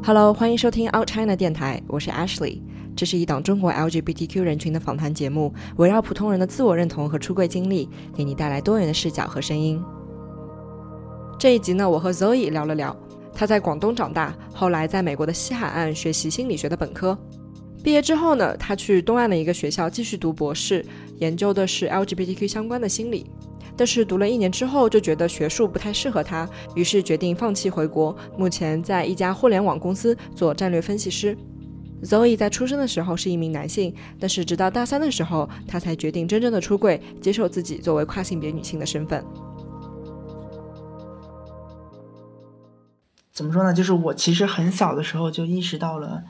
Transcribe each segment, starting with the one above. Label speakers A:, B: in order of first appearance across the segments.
A: Hello，欢迎收听 Out China 电台，我是 Ashley。这是一档中国 LGBTQ 人群的访谈节目，围绕普通人的自我认同和出柜经历，给你带来多元的视角和声音。这一集呢，我和 Zoe 聊了聊，她在广东长大，后来在美国的西海岸学习心理学的本科。毕业之后呢，她去东岸的一个学校继续读博士，研究的是 LGBTQ 相关的心理。但是读了一年之后，就觉得学术不太适合他，于是决定放弃回国。目前在一家互联网公司做战略分析师。Zoe 在出生的时候是一名男性，但是直到大三的时候，他才决定真正的出柜，接受自己作为跨性别女性的身份。
B: 怎么说呢？就是我其实很小的时候就意识到了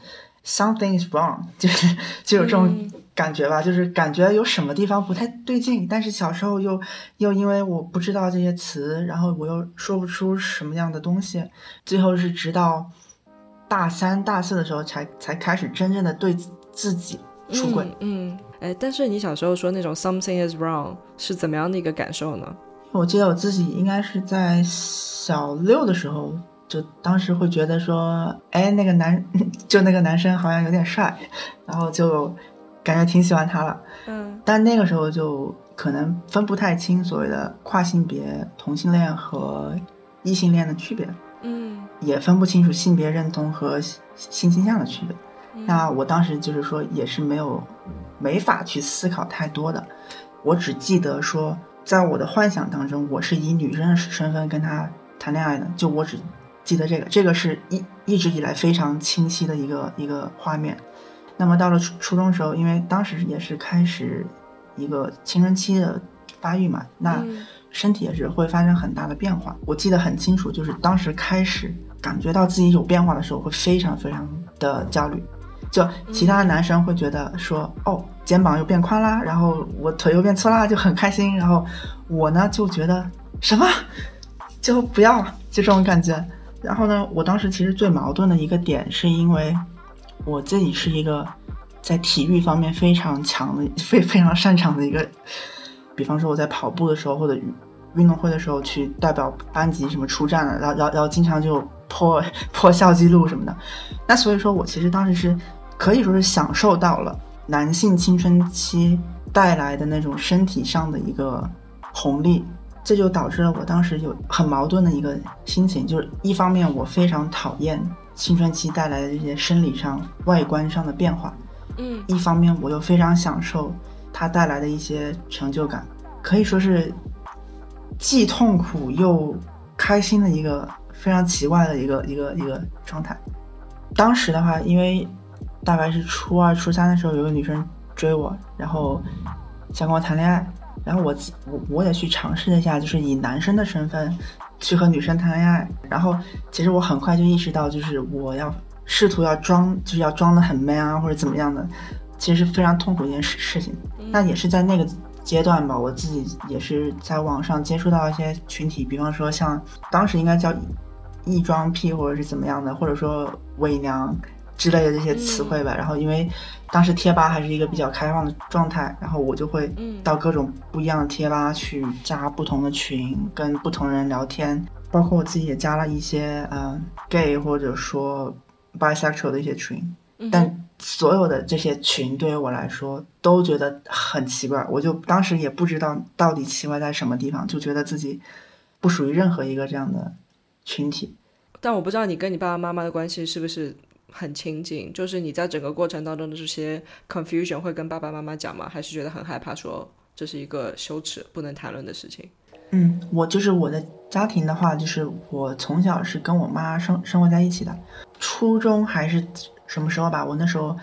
B: something is wrong，就是就有这种。感觉吧，就是感觉有什么地方不太对劲，但是小时候又又因为我不知道这些词，然后我又说不出什么样的东西，最后是直到大三、大四的时候才才开始真正的对自己出轨。
A: 嗯，哎，但是你小时候说那种 something is wrong 是怎么样的一个感受呢？
B: 我记得我自己应该是在小六的时候，就当时会觉得说，哎，那个男 就那个男生好像有点帅，然后就。感觉挺喜欢他了，嗯，但那个时候就可能分不太清所谓的跨性别、同性恋和异性恋的区别，
A: 嗯，
B: 也分不清楚性别认同和性倾向的区别。那我当时就是说，也是没有没法去思考太多的，我只记得说，在我的幻想当中，我是以女生的身份跟他谈恋爱的，就我只记得这个，这个是一一直以来非常清晰的一个一个画面。那么到了初初中时候，因为当时也是开始一个青春期的发育嘛，那身体也是会发生很大的变化。我记得很清楚，就是当时开始感觉到自己有变化的时候，会非常非常的焦虑。就其他的男生会觉得说，哦，肩膀又变宽啦，然后我腿又变粗啦，就很开心。然后我呢就觉得什么，就不要了，就这种感觉。然后呢，我当时其实最矛盾的一个点是因为。我自己是一个在体育方面非常强的、非非常擅长的一个，比方说我在跑步的时候或者运动会的时候去代表班级什么出战了，然后然后然后经常就破破校记录什么的。那所以说我其实当时是可以说是享受到了男性青春期带来的那种身体上的一个红利，这就导致了我当时有很矛盾的一个心情，就是一方面我非常讨厌。青春期带来的这些生理上、外观上的变化，
A: 嗯，
B: 一方面我又非常享受它带来的一些成就感，可以说是既痛苦又开心的一个非常奇怪的一个一个一个状态。当时的话，因为大概是初二、初三的时候，有个女生追我，然后想跟我谈恋爱，然后我我我也去尝试了一下，就是以男生的身份。去和女生谈恋爱，然后其实我很快就意识到，就是我要试图要装，就是要装的很 man 啊，或者怎么样的，其实是非常痛苦一件事事情。那也是在那个阶段吧，我自己也是在网上接触到一些群体，比方说像当时应该叫异装癖或者是怎么样的，或者说伪娘。之类的这些词汇吧，然后因为当时贴吧还是一个比较开放的状态，然后我就会到各种不一样的贴吧去加不同的群，跟不同人聊天，包括我自己也加了一些嗯 gay 或者说 bisexual 的一些群，但所有的这些群对于我来说都觉得很奇怪，我就当时也不知道到底奇怪在什么地方，就觉得自己不属于任何一个这样的群体。
A: 但我不知道你跟你爸爸妈妈的关系是不是？很亲近，就是你在整个过程当中的这些 confusion 会跟爸爸妈妈讲吗？还是觉得很害怕，说这是一个羞耻不能谈论的事情？
B: 嗯，我就是我的家庭的话，就是我从小是跟我妈生生活在一起的。初中还是什么时候吧？我那时候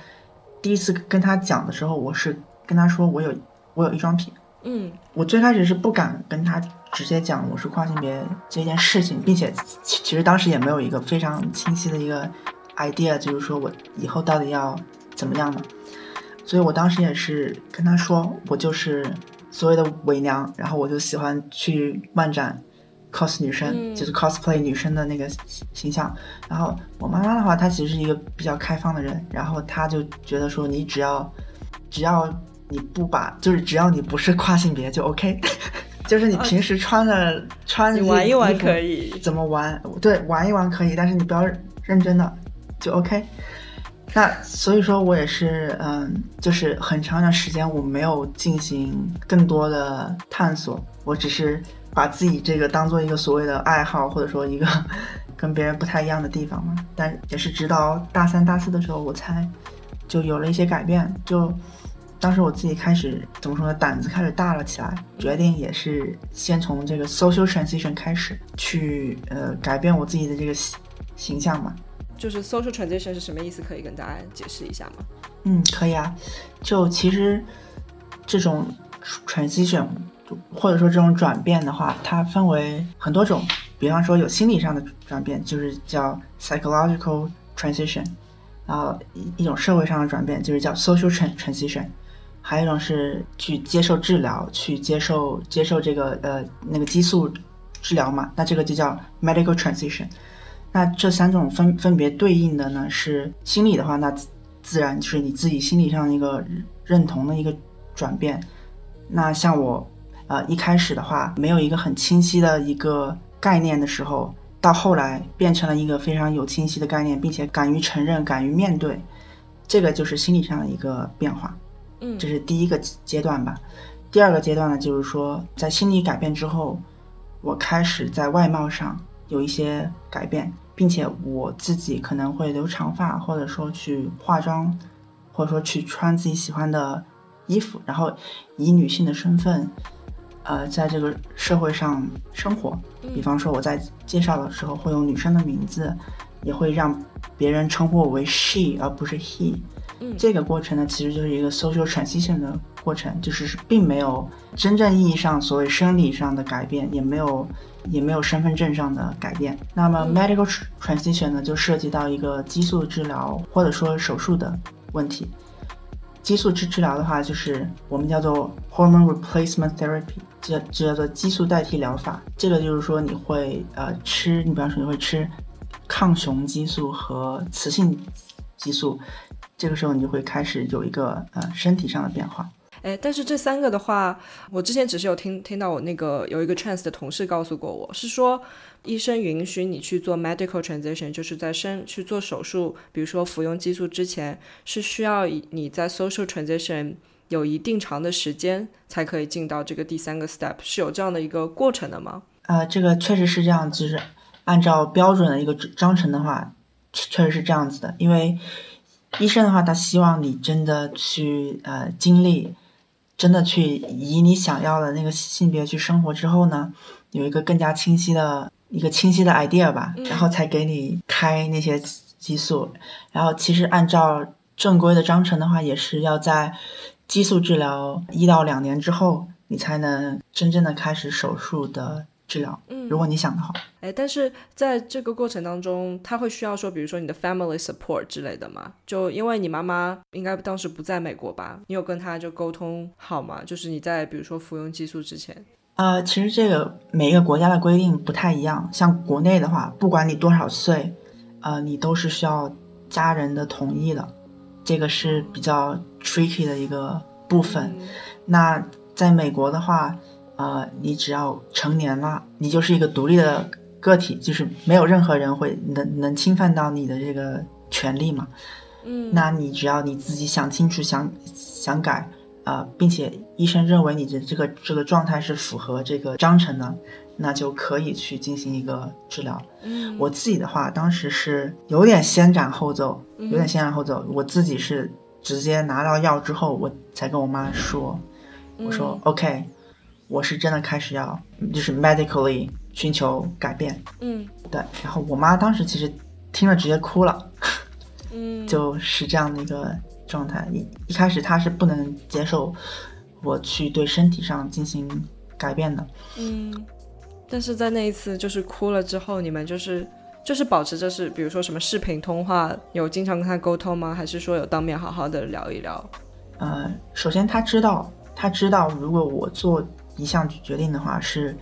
B: 第一次跟他讲的时候，我是跟他说我有我有异装癖。
A: 嗯，
B: 我最开始是不敢跟他直接讲我是跨性别这件事情，并且其实当时也没有一个非常清晰的一个。Idea 就是说我以后到底要怎么样呢？所以我当时也是跟他说，我就是所谓的伪娘，然后我就喜欢去漫展 cos 女生，就是 cosplay 女生的那个形象。然后我妈妈的话，她其实是一个比较开放的人，然后她就觉得说，你只要只要你不把，就是只要你不是跨性别就 OK，就是你平时穿的穿你
A: 玩一玩可以，
B: 怎么玩？对，玩一玩可以，但是你不要认真的。就 OK。那所以说我也是，嗯，就是很长一段时间我没有进行更多的探索，我只是把自己这个当做一个所谓的爱好，或者说一个 跟别人不太一样的地方嘛。但也是直到大三、大四的时候，我才就有了一些改变。就当时我自己开始怎么说呢，胆子开始大了起来，决定也是先从这个 social transition 开始去呃改变我自己的这个形形象嘛。
A: 就是 social transition 是什么意思？可以跟大家解释一下吗？
B: 嗯，可以啊。就其实这种 transition 或者说这种转变的话，它分为很多种。比方说有心理上的转变，就是叫 psychological transition，然后一一种社会上的转变，就是叫 social transition，还有一种是去接受治疗，去接受接受这个呃那个激素治疗嘛，那这个就叫 medical transition。那这三种分分别对应的呢是心理的话，那自然就是你自己心理上的一个认同的一个转变。那像我，呃，一开始的话没有一个很清晰的一个概念的时候，到后来变成了一个非常有清晰的概念，并且敢于承认、敢于面对，这个就是心理上的一个变化。
A: 嗯，
B: 这是第一个阶段吧。第二个阶段呢，就是说在心理改变之后，我开始在外貌上有一些改变。并且我自己可能会留长发，或者说去化妆，或者说去穿自己喜欢的衣服，然后以女性的身份，呃，在这个社会上生活。比方说我在介绍的时候会用女生的名字，也会让别人称呼我为 she 而不是 he。这个过程呢，其实就是一个 social transition 的过程，就是并没有真正意义上所谓生理上的改变，也没有。也没有身份证上的改变。那么 medical transition 呢，就涉及到一个激素治疗或者说手术的问题。激素治治疗的话，就是我们叫做 hormone replacement therapy，这这叫做激素代替疗法。这个就是说你会呃吃，你比方说你会吃抗雄激素和雌性激素，这个时候你就会开始有一个呃身体上的变化。
A: 哎，但是这三个的话，我之前只是有听听到我那个有一个 trans 的同事告诉过我，是说医生允许你去做 medical transition，就是在生去做手术，比如说服用激素之前，是需要你在 social transition 有一定长的时间才可以进到这个第三个 step，是有这样的一个过程的吗？
B: 呃，这个确实是这样，就是按照标准的一个章程的话，确实是这样子的，因为医生的话，他希望你真的去呃经历。真的去以你想要的那个性别去生活之后呢，有一个更加清晰的一个清晰的 idea 吧，然后才给你开那些激素。然后其实按照正规的章程的话，也是要在激素治疗一到两年之后，你才能真正的开始手术的。治疗，嗯，如果你想的话，
A: 哎，但是在这个过程当中，他会需要说，比如说你的 family support 之类的吗？就因为你妈妈应该当时不在美国吧？你有跟他就沟通好吗？就是你在比如说服用激素之前，
B: 呃，其实这个每一个国家的规定不太一样。像国内的话，不管你多少岁，呃，你都是需要家人的同意的，这个是比较 tricky 的一个部分。那在美国的话。呃，你只要成年了，你就是一个独立的个体，就是没有任何人会能能侵犯到你的这个权利嘛。
A: 嗯，
B: 那你只要你自己想清楚、想想改，啊，并且医生认为你的这个这个状态是符合这个章程的，那就可以去进行一个治疗。
A: 嗯，
B: 我自己的话，当时是有点先斩后奏，有点先斩后奏。我自己是直接拿到药之后，我才跟我妈说，我说 OK。我是真的开始要，就是 medically 寻求改变，
A: 嗯，
B: 对。然后我妈当时其实听了直接哭了，
A: 嗯，
B: 就是这样的一个状态。一一开始她是不能接受我去对身体上进行改变的，
A: 嗯。但是在那一次就是哭了之后，你们就是就是保持着是，比如说什么视频通话，有经常跟他沟通吗？还是说有当面好好的聊一聊？
B: 呃，首先他知道，他知道如果我做。一项决定的话是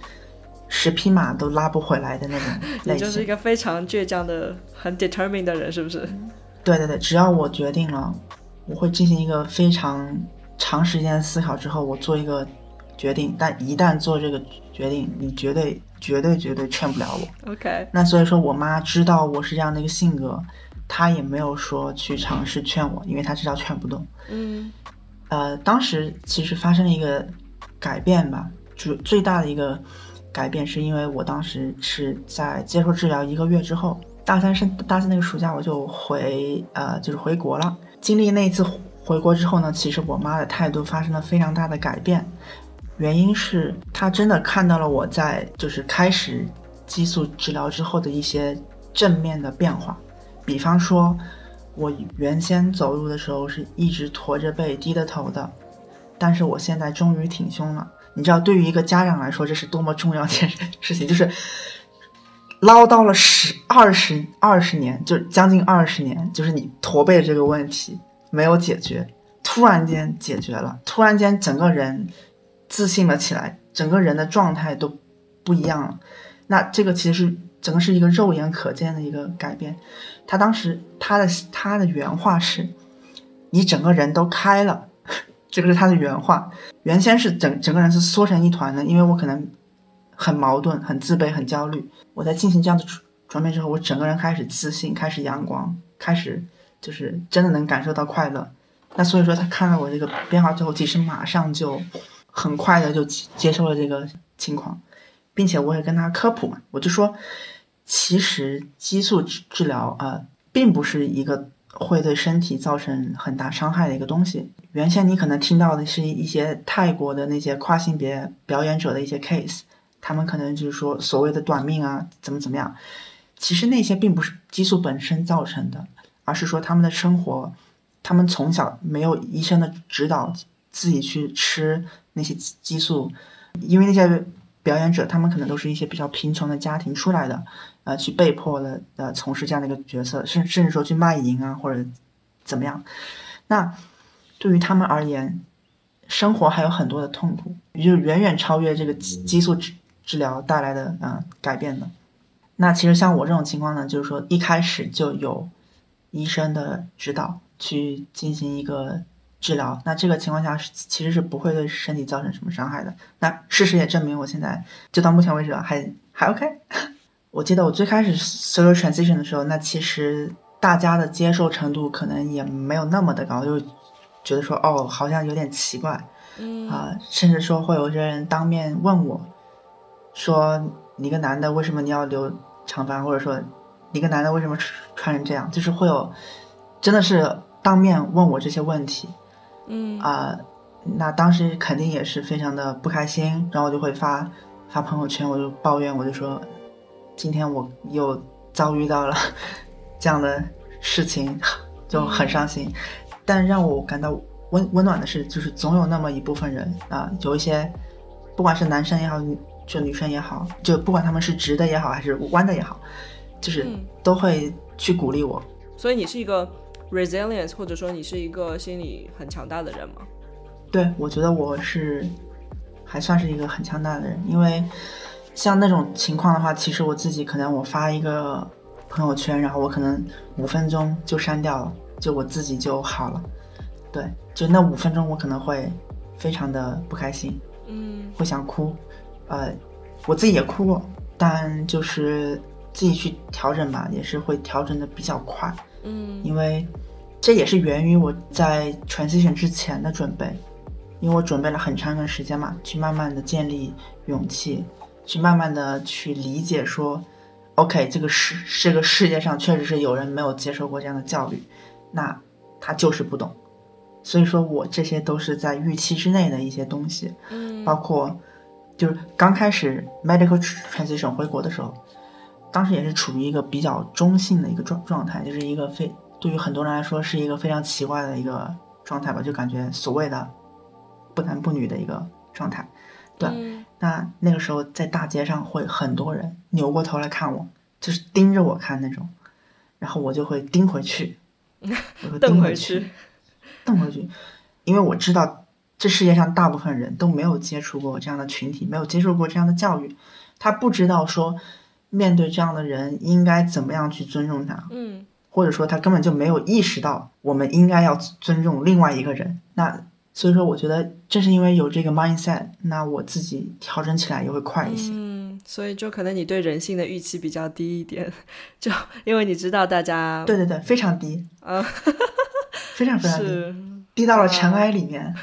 B: 十匹马都拉不回来的那种
A: 你就是一个非常倔强的、很 determined 的人，是不是？
B: 对对对，只要我决定了，我会进行一个非常长时间思考之后，我做一个决定。但一旦做这个决定，你绝对、绝对、绝对劝不了我。
A: OK。
B: 那所以说我妈知道我是这样的一个性格，她也没有说去尝试劝我，因为她知道劝不动。
A: 嗯
B: 呃，当时其实发生了一个改变吧，就最大的一个改变是因为我当时是在接受治疗一个月之后，大三升大三那个暑假我就回呃就是回国了。经历那一次回国之后呢，其实我妈的态度发生了非常大的改变，原因是她真的看到了我在就是开始激素治疗之后的一些正面的变化，比方说。我原先走路的时候是一直驼着背、低着头的，但是我现在终于挺胸了。你知道，对于一个家长来说，这是多么重要一件事情，就是唠叨了十二十二十年，就将近二十年，就是你驼背这个问题没有解决，突然间解决了，突然间整个人自信了起来，整个人的状态都不一样了。那这个其实是整个是一个肉眼可见的一个改变。他当时他的他的原话是：“你整个人都开了。”这个是他的原话。原先是整整个人是缩成一团的，因为我可能很矛盾、很自卑、很焦虑。我在进行这样的转变之后，我整个人开始自信，开始阳光，开始就是真的能感受到快乐。那所以说，他看到我这个变化之后，其实马上就很快的就接受了这个情况，并且我也跟他科普嘛，我就说。其实激素治治疗啊，并不是一个会对身体造成很大伤害的一个东西。原先你可能听到的是一些泰国的那些跨性别表演者的一些 case，他们可能就是说所谓的短命啊，怎么怎么样。其实那些并不是激素本身造成的，而是说他们的生活，他们从小没有医生的指导，自己去吃那些激素，因为那些表演者他们可能都是一些比较贫穷的家庭出来的。呃，去被迫的呃从事这样的一个角色，甚甚至说去卖淫啊，或者怎么样？那对于他们而言，生活还有很多的痛苦，就远远超越这个激激素治治疗带来的呃改变的。那其实像我这种情况呢，就是说一开始就有医生的指导去进行一个治疗，那这个情况下是其实是不会对身体造成什么伤害的。那事实也证明，我现在就到目前为止还还 OK。我记得我最开始 solo transition 的时候，那其实大家的接受程度可能也没有那么的高，就觉得说哦，好像有点奇怪，
A: 嗯
B: 啊，甚至说会有些人当面问我，说你个男的为什么你要留长发，或者说你个男的为什么穿成这样，就是会有真的是当面问我这些问题，
A: 嗯
B: 啊，那当时肯定也是非常的不开心，然后我就会发发朋友圈，我就抱怨，我就说。今天我又遭遇到了 这样的事情，就很伤心。但让我感到温温暖的是，就是总有那么一部分人啊，有一些，不管是男生也好，就女生也好，就不管他们是直的也好，还是弯的也好，就是都会去鼓励我。
A: 所以你是一个 resilience，或者说你是一个心理很强大的人吗？
B: 对，我觉得我是还算是一个很强大的人，因为。像那种情况的话，其实我自己可能我发一个朋友圈，然后我可能五分钟就删掉了，就我自己就好了。对，就那五分钟我可能会非常的不开心，
A: 嗯，
B: 会想哭，呃，我自己也哭过，但就是自己去调整吧，也是会调整的比较快，
A: 嗯，
B: 因为这也是源于我在 transition 之前的准备，因为我准备了很长一段时间嘛，去慢慢的建立勇气。去慢慢的去理解说，OK，这个世这个世界上确实是有人没有接受过这样的教育，那他就是不懂，所以说我这些都是在预期之内的一些东西，
A: 嗯，
B: 包括就是刚开始 medical transition 回国的时候，当时也是处于一个比较中性的一个状状态，就是一个非对于很多人来说是一个非常奇怪的一个状态吧，就感觉所谓的不男不女的一个状态，对。那那个时候在大街上会很多人扭过头来看我，就是盯着我看那种，然后我就会盯回去，
A: 瞪
B: 回去，瞪回去，因为我知道这世界上大部分人都没有接触过这样的群体，没有接受过这样的教育，他不知道说面对这样的人应该怎么样去尊重他，
A: 嗯，
B: 或者说他根本就没有意识到我们应该要尊重另外一个人，那。所以说，我觉得正是因为有这个 mindset，那我自己调整起来也会快一些。
A: 嗯，所以就可能你对人性的预期比较低一点，就因为你知道大家
B: 对对对非常低，
A: 嗯，
B: 非常非常
A: 是
B: 低，低到了尘埃里面。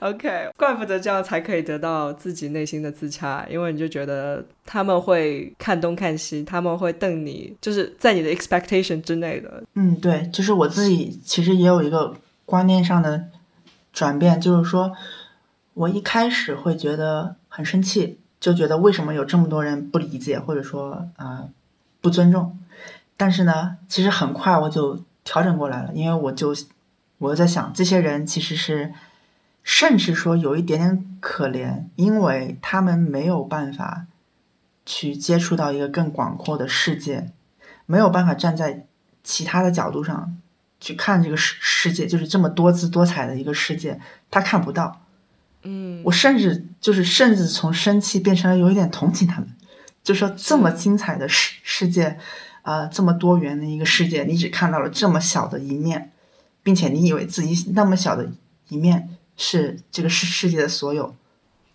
A: OK，怪不得这样才可以得到自己内心的自洽，因为你就觉得他们会看东看西，他们会瞪你，就是在你的 expectation 之内的。
B: 嗯，对，就是我自己其实也有一个观念上的转变，就是说我一开始会觉得很生气，就觉得为什么有这么多人不理解，或者说啊、呃不尊重。但是呢，其实很快我就调整过来了，因为我就我在想，这些人其实是甚至说有一点点可怜，因为他们没有办法去接触到一个更广阔的世界，没有办法站在其他的角度上去看这个世世界，就是这么多姿多彩的一个世界，他看不到。
A: 嗯，
B: 我甚至就是甚至从生气变成了有一点同情他们，就说这么精彩的世世界，啊、这么多元的一个世界，你只看到了这么小的一面，并且你以为自己那么小的一面是这个世世界的所有。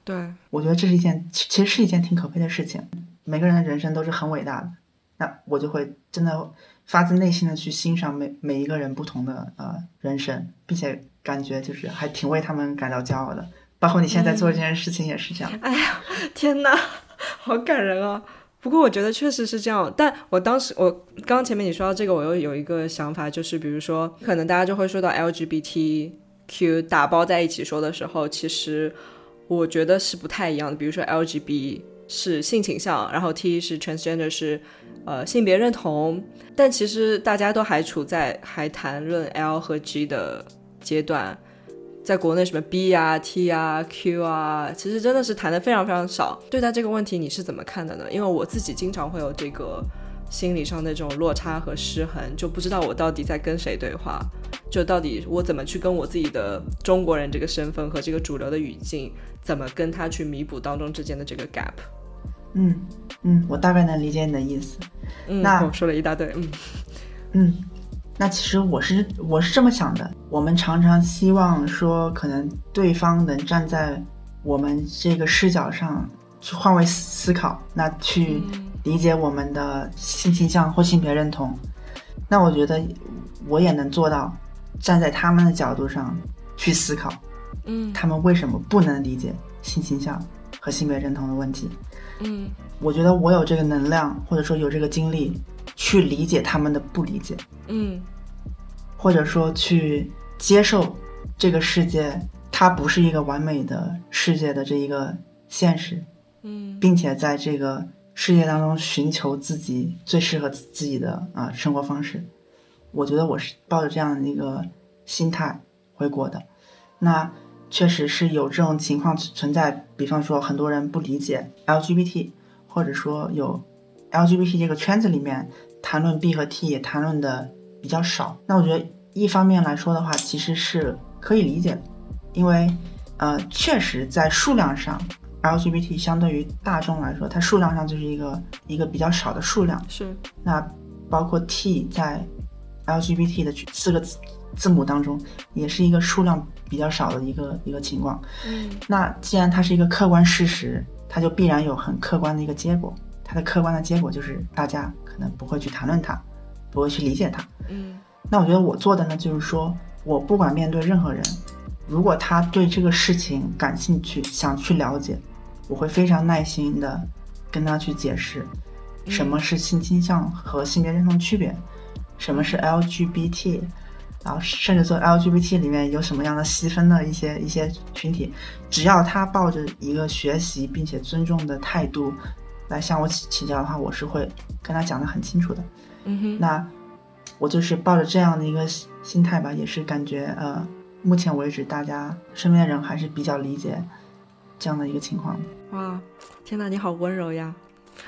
A: 对，
B: 我觉得这是一件其其实是一件挺可悲的事情。每个人的人生都是很伟大的，那我就会真的发自内心的去欣赏每每一个人不同的呃人生，并且感觉就是还挺为他们感到骄傲的。包括你现在在做这件事情也是这样。
A: 哎呀，天哪，好感人啊！不过我觉得确实是这样，但我当时我刚刚前面你说到这个，我又有一个想法，就是比如说，可能大家就会说到 LGBTQ 打包在一起说的时候，其实我觉得是不太一样的。比如说 LGB 是性倾向，然后 T 是 transgender 是呃性别认同，但其实大家都还处在还谈论 L 和 G 的阶段。在国内什么 B 啊、T 啊、Q 啊，其实真的是谈的非常非常少。对待这个问题你是怎么看的呢？因为我自己经常会有这个心理上的这种落差和失衡，就不知道我到底在跟谁对话，就到底我怎么去跟我自己的中国人这个身份和这个主流的语境，怎么跟他去弥补当中之间的这个 gap。
B: 嗯嗯，我大概能理解你的意思。
A: 嗯，
B: 那
A: 我说了一大堆，嗯
B: 嗯，那其实我是我是这么想的，我们常常希望说，可能对方能站在我们这个视角上去换位思思考，那去理解我们的性倾向或性别认同。那我觉得我也能做到，站在他们的角度上去思考，
A: 嗯
B: 他们为什么不能理解性倾向和性别认同的问题。
A: 嗯
B: 我觉得我有这个能量，或者说有这个精力，去理解他们的不理解。
A: 嗯
B: 或者说去接受这个世界，它不是一个完美的世界的这一个现实，
A: 嗯
B: 并且在这个世界当中寻求自己最适合自己的啊、生活方式。我觉得我是抱着这样的一个心态回国的。那确实是有这种情况存在，比方说很多人不理解 LGBT，或者说有 LGBT 这个圈子里面谈论 B 和 T 也谈论的比较少。那我觉得一方面来说的话，其实是可以理解的，因为呃，确实在数量上，LGBT 相对于大众来说，它数量上就是一个一个比较少的数量。
A: 是
B: 那包括 T 在 LGBT 的四个字字母当中，也是一个数量比较少的一个一个情况。
A: 嗯
B: 那既然它是一个客观事实，它就必然有很客观的一个结果。它的客观的结果就是大家可能不会去谈论它，不会去理解它。
A: 嗯
B: 那我觉得我做的呢，就是说我不管面对任何人，如果他对这个事情感兴趣，想去了解，我会非常耐心的跟他去解释，什么是性倾向和性别认同区别，什么是 LGBT，然后甚至说 LGBT 里面有什么样的细分的一些一些群体，只要他抱着一个学习并且尊重的态度来向我请请教的话，我是会跟他讲的很清楚的。
A: 嗯哼
B: 那我就是抱着这样的一个心心态吧，也是感觉呃，目前为止大家身边的人还是比较理解这样的一个情况。
A: 哇，天哪，你好温柔呀！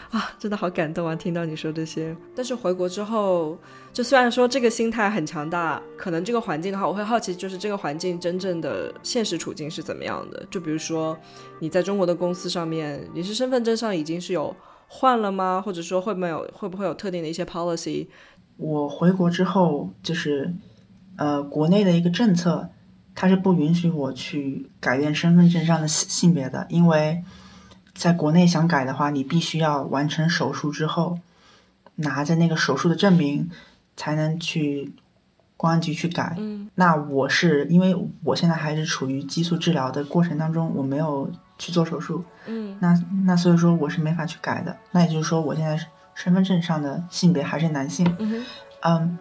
A: 啊，真的好感动啊！听到你说这些，但是回国之后，就虽然说这个心态很强大，可能这个环境的话，我会好奇，就是这个环境真正的现实处境是怎么样的？就比如说你在中国的公司上面，你是身份证上已经是有换了吗？或者说会没有会不会有特定的一些 policy？
B: 我回国之后，就是呃，国内的一个政策，它是不允许我去改变身份证上的性性别的，因为在国内想改的话，你必须要完成手术之后，拿着那个手术的证明，才能去公安局去改。
A: 嗯
B: 那我是因为我现在还是处于激素治疗的过程当中，我没有去做手术，
A: 嗯
B: 那那所以说我是没法去改的。那也就是说，我现在身份证上的性别还是男性。嗯，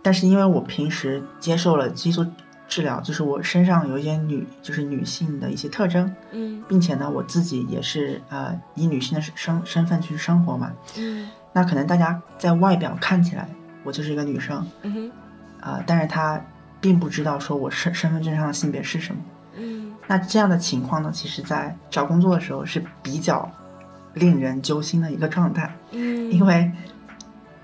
B: 但是因为我平时接受了激素治疗，就是我身上有一些女，就是女性的一些特征，
A: 嗯
B: 并且呢，我自己也是呃以女性的身身份去生活嘛。
A: 嗯
B: 那可能大家在外表看起来我就是一个女生，
A: 嗯哼
B: 啊，但是她并不知道说我身身份证上的性别是什么。
A: 嗯
B: 那这样的情况呢，其实在找工作的时候是比较令人揪心的一个状态。
A: 嗯，
B: 因为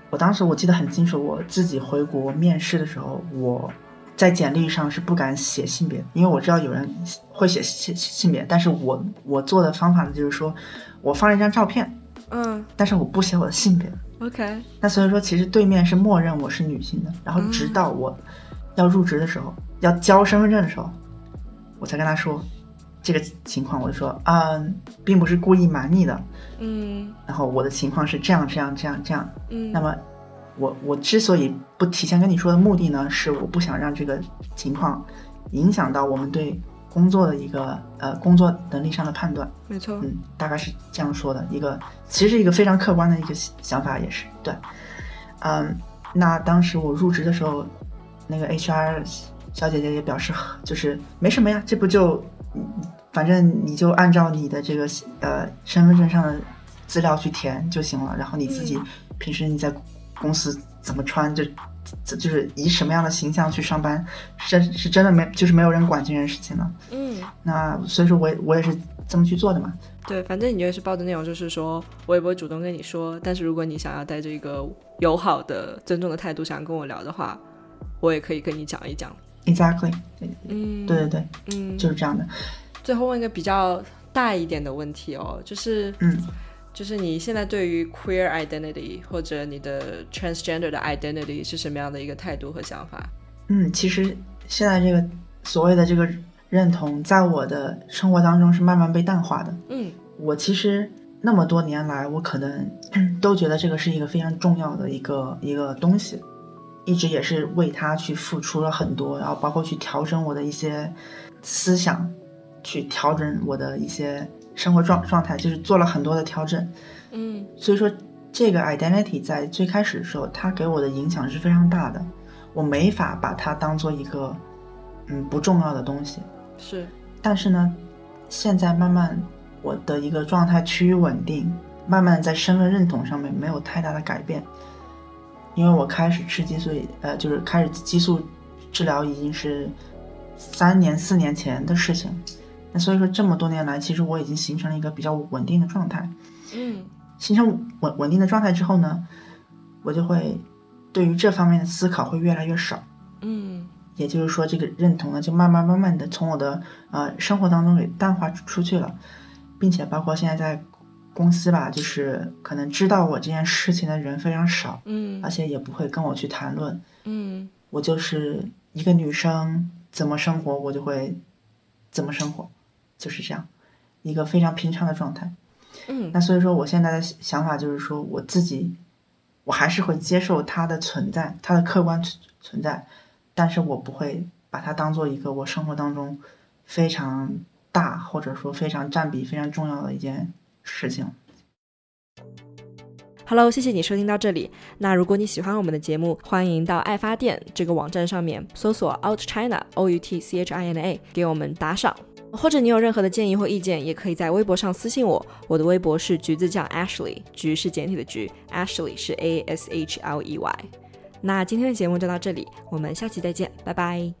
B: 我当时我记得很清楚，我自己回国面试的时候，我在简历上是不敢写性别，因为我知道有人会写性性别，但是我我做的方法呢，就是说我放了一张照片，
A: 嗯。
B: 但是我不写我的性别。
A: OK
B: 那所以说，其实对面是默认我是女性的，然后直到我要入职的时候，要交身份证的时候，我才跟他说这个情况，我就说，嗯，并不是故意瞒你的，
A: 嗯。
B: 然后我的情况是这样这样这样这样，
A: 嗯，
B: 那么，我我之所以不提前跟你说的目的呢，是我不想让这个情况影响到我们对工作的一个呃工作能力上的判断。
A: 没错，
B: 嗯，大概是这样说的一个，其实是一个非常客观的一个想法，也是对。嗯，那当时我入职的时候，那个 HR 小姐姐也表示，就是没什么呀，这不就，嗯反正你就按照你的这个呃身份证上的资料去填就行了，然后你自己平时你在公司怎么穿就。这就是以什么样的形象去上班，是是真的没，就是没有人管这件事情了。
A: 嗯。
B: 那所以说我也我也是这么去做的嘛。
A: 对，反正你就是抱着那种，就是说我也不会主动跟你说，但是如果你想要带着一个友好的、尊重的态度想跟我聊的话，我也可以跟你讲一讲。
B: Exactly，
A: 嗯，
B: 对对对，
A: 嗯，
B: 就是这样的。
A: 最后问一个比较大一点的问题哦，就是
B: 嗯
A: 就是你现在对于 queer identity 或者你的 transgender 的 identity 是什么样的一个态度和想法？
B: 嗯，其实现在这个所谓的这个认同，在我的生活当中是慢慢被淡化的。
A: 嗯
B: 我其实那么多年来，我可能 都觉得这个是一个非常重要的一个一个东西，一直也是为它去付出了很多，然后包括去调整我的一些思想，去调整我的一些生活状状态，就是做了很多的调整。
A: 嗯
B: 所以说，这个 identity 在最开始的时候，它给我的影响是非常大的。我没法把它当做一个嗯不重要的东西。
A: 是
B: 但是呢，现在慢慢我的一个状态趋于稳定，慢慢在身份认同上面没有太大的改变。因为我开始吃激素，呃，就是开始激素治疗已经是三年四年前的事情。那所以说，这么多年来，其实我已经形成了一个比较稳定的状态。
A: 嗯
B: 形成稳稳定的状态之后呢，我就会对于这方面的思考会越来越少。
A: 嗯
B: 也就是说，这个认同呢，就慢慢慢慢的从我的呃生活当中给淡化出去了，并且包括现在在公司吧，就是可能知道我这件事情的人非常少，
A: 嗯
B: 而且也不会跟我去谈论。
A: 嗯
B: 我就是一个女生，怎么生活我就会怎么生活，就是这样，一个非常平常的状态。
A: 嗯
B: 那所以说，我现在的想法就是说，我自己，我还是会接受它的存在，它的客观存存在，但是我不会把它当做一个我生活当中非常大或者说非常占比非常重要的一件事情。
A: Hello，谢谢你收听到这里。那如果你喜欢我们的节目，欢迎到爱发电这个网站上面搜索 Out China O U T C H I N A 给我们打赏，或者你有任何的建议或意见，也可以在微博上私信我。我的微博是橘子酱 Ashley，橘是简体的橘，Ashley 是 A S H L E Y。那今天的节目就到这里，我们下期再见，拜拜。